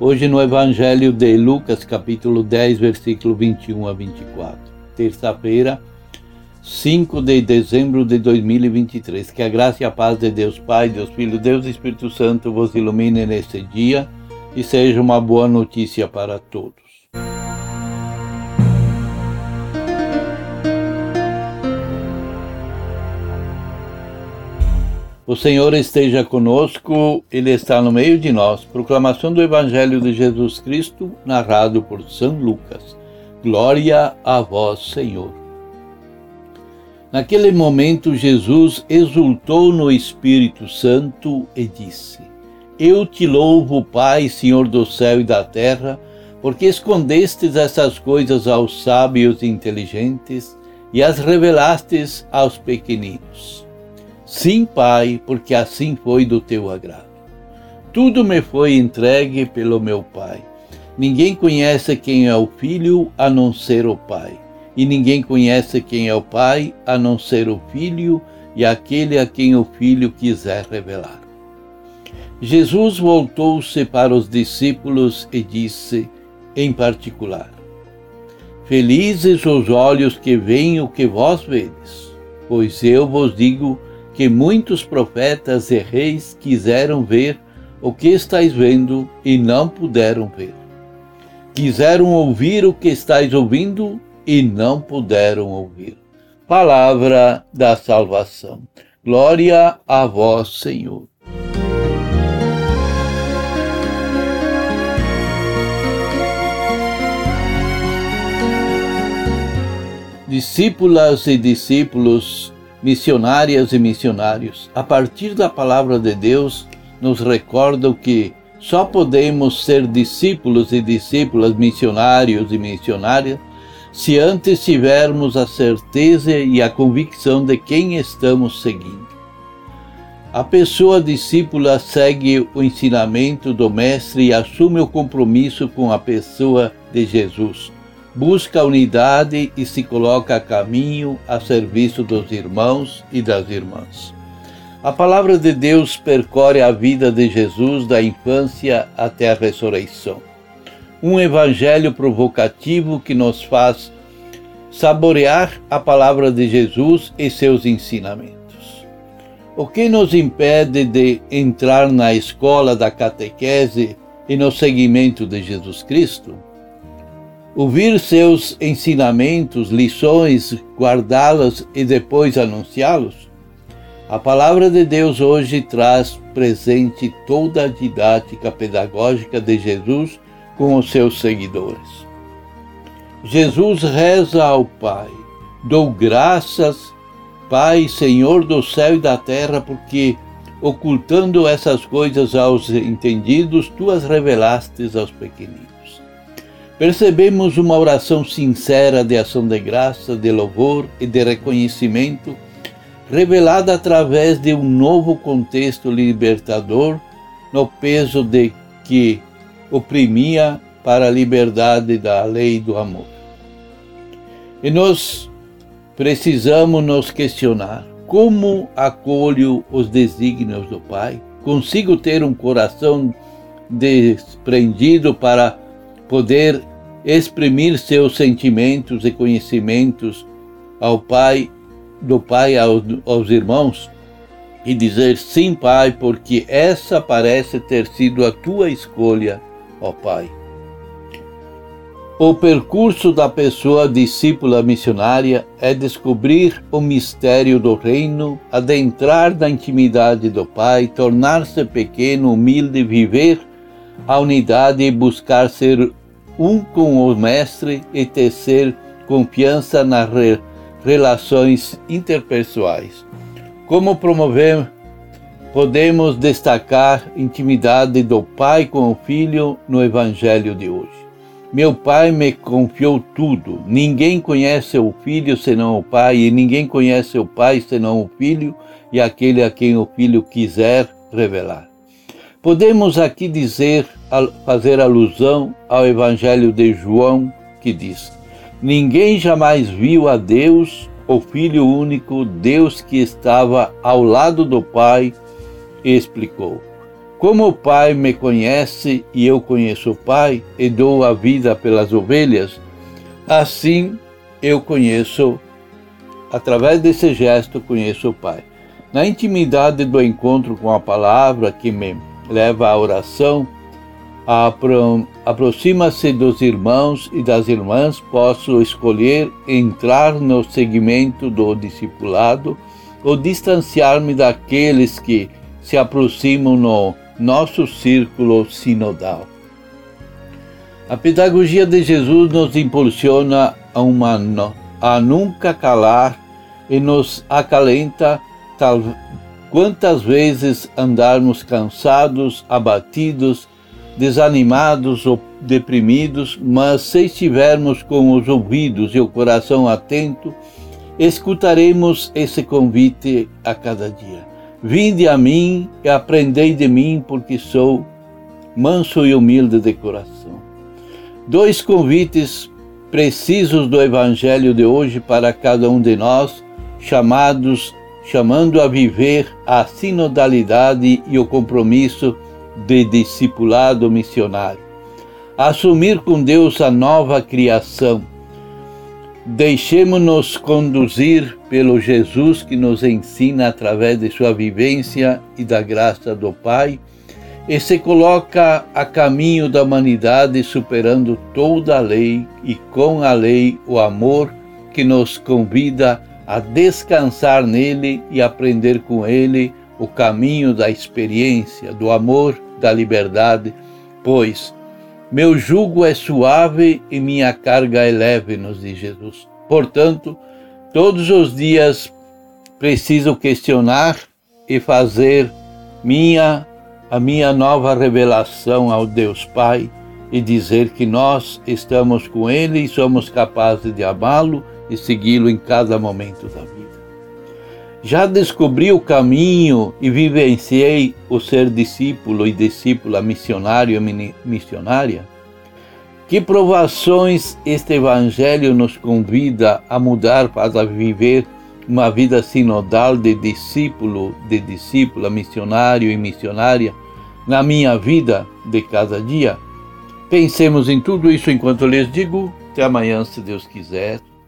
Hoje no Evangelho de Lucas, capítulo 10, versículo 21 a 24. Terça-feira, 5 de dezembro de 2023. Que a graça e a paz de Deus Pai, Deus Filho, Deus Espírito Santo vos ilumine neste dia e seja uma boa notícia para todos. O Senhor esteja conosco, Ele está no meio de nós. Proclamação do Evangelho de Jesus Cristo, narrado por São Lucas. Glória a vós, Senhor. Naquele momento, Jesus exultou no Espírito Santo e disse: Eu te louvo, Pai, Senhor do céu e da terra, porque escondestes essas coisas aos sábios e inteligentes e as revelastes aos pequeninos. Sim, Pai, porque assim foi do teu agrado. Tudo me foi entregue pelo meu Pai. Ninguém conhece quem é o Filho a não ser o Pai, e ninguém conhece quem é o Pai a não ser o Filho e aquele a quem o Filho quiser revelar. Jesus voltou-se para os discípulos e disse, em particular: Felizes os olhos que veem o que vós vedes, pois eu vos digo que muitos profetas e reis quiseram ver o que estáis vendo e não puderam ver. Quiseram ouvir o que estáis ouvindo e não puderam ouvir. Palavra da salvação. Glória a vós, Senhor. Discípulas e discípulos missionárias e missionários, a partir da palavra de Deus, nos recordam que só podemos ser discípulos e discípulas, missionários e missionárias, se antes tivermos a certeza e a convicção de quem estamos seguindo. A pessoa discípula segue o ensinamento do Mestre e assume o compromisso com a pessoa de Jesus busca unidade e se coloca a caminho a serviço dos irmãos e das irmãs. A palavra de Deus percorre a vida de Jesus da infância até a ressurreição. Um evangelho provocativo que nos faz saborear a palavra de Jesus e seus ensinamentos. O que nos impede de entrar na escola da catequese e no seguimento de Jesus Cristo? Ouvir seus ensinamentos, lições, guardá-las e depois anunciá-los? A palavra de Deus hoje traz presente toda a didática pedagógica de Jesus com os seus seguidores. Jesus reza ao Pai: Dou graças, Pai, Senhor do céu e da terra, porque ocultando essas coisas aos entendidos, tu as revelastes aos pequeninos percebemos uma oração sincera de ação de graça, de louvor e de reconhecimento, revelada através de um novo contexto libertador no peso de que oprimia para a liberdade da lei do amor. E nós precisamos nos questionar: como acolho os desígnios do Pai? Consigo ter um coração desprendido para poder exprimir seus sentimentos e conhecimentos ao Pai, do Pai aos, aos irmãos, e dizer sim, Pai, porque essa parece ter sido a tua escolha, ó Pai. O percurso da pessoa discípula missionária é descobrir o mistério do reino, adentrar na intimidade do Pai, tornar-se pequeno, humilde, viver a unidade e buscar ser um com o Mestre e tecer confiança nas re relações interpessoais. Como promover, podemos destacar intimidade do Pai com o Filho no Evangelho de hoje. Meu Pai me confiou tudo. Ninguém conhece o Filho senão o Pai, e ninguém conhece o Pai senão o Filho e aquele a quem o Filho quiser revelar. Podemos aqui dizer, fazer alusão ao Evangelho de João, que diz: Ninguém jamais viu a Deus, o Filho único, Deus que estava ao lado do Pai, e explicou. Como o Pai me conhece e eu conheço o Pai e dou a vida pelas ovelhas, assim eu conheço, através desse gesto, conheço o Pai. Na intimidade do encontro com a palavra que me leva à oração, aproxima-se dos irmãos e das irmãs, posso escolher entrar no segmento do discipulado ou distanciar-me daqueles que se aproximam no nosso círculo sinodal. A pedagogia de Jesus nos impulsiona a, uma, a nunca calar e nos acalenta tal, quantas vezes andarmos cansados, abatidos, desanimados ou deprimidos, mas se estivermos com os ouvidos e o coração atento, escutaremos esse convite a cada dia. Vinde a mim e aprendei de mim, porque sou manso e humilde de coração. Dois convites precisos do Evangelho de hoje para cada um de nós, chamados, chamando a viver a sinodalidade e o compromisso de discipulado missionário. Assumir com Deus a nova criação Deixemos-nos conduzir pelo Jesus que nos ensina através de sua vivência e da graça do Pai e se coloca a caminho da humanidade superando toda a lei e com a lei o amor que nos convida a descansar nele e aprender com ele o caminho da experiência, do amor, da liberdade, pois meu jugo é suave e minha carga é leve, nos diz Jesus. Portanto, todos os dias preciso questionar e fazer minha a minha nova revelação ao Deus Pai e dizer que nós estamos com Ele e somos capazes de amá-lo e segui-lo em cada momento da vida. Já descobri o caminho e vivenciei o ser discípulo e discípula missionário e missionária? Que provações este Evangelho nos convida a mudar para viver uma vida sinodal de discípulo, de discípula, missionário e missionária na minha vida de cada dia? Pensemos em tudo isso enquanto lhes digo. Até amanhã, se Deus quiser.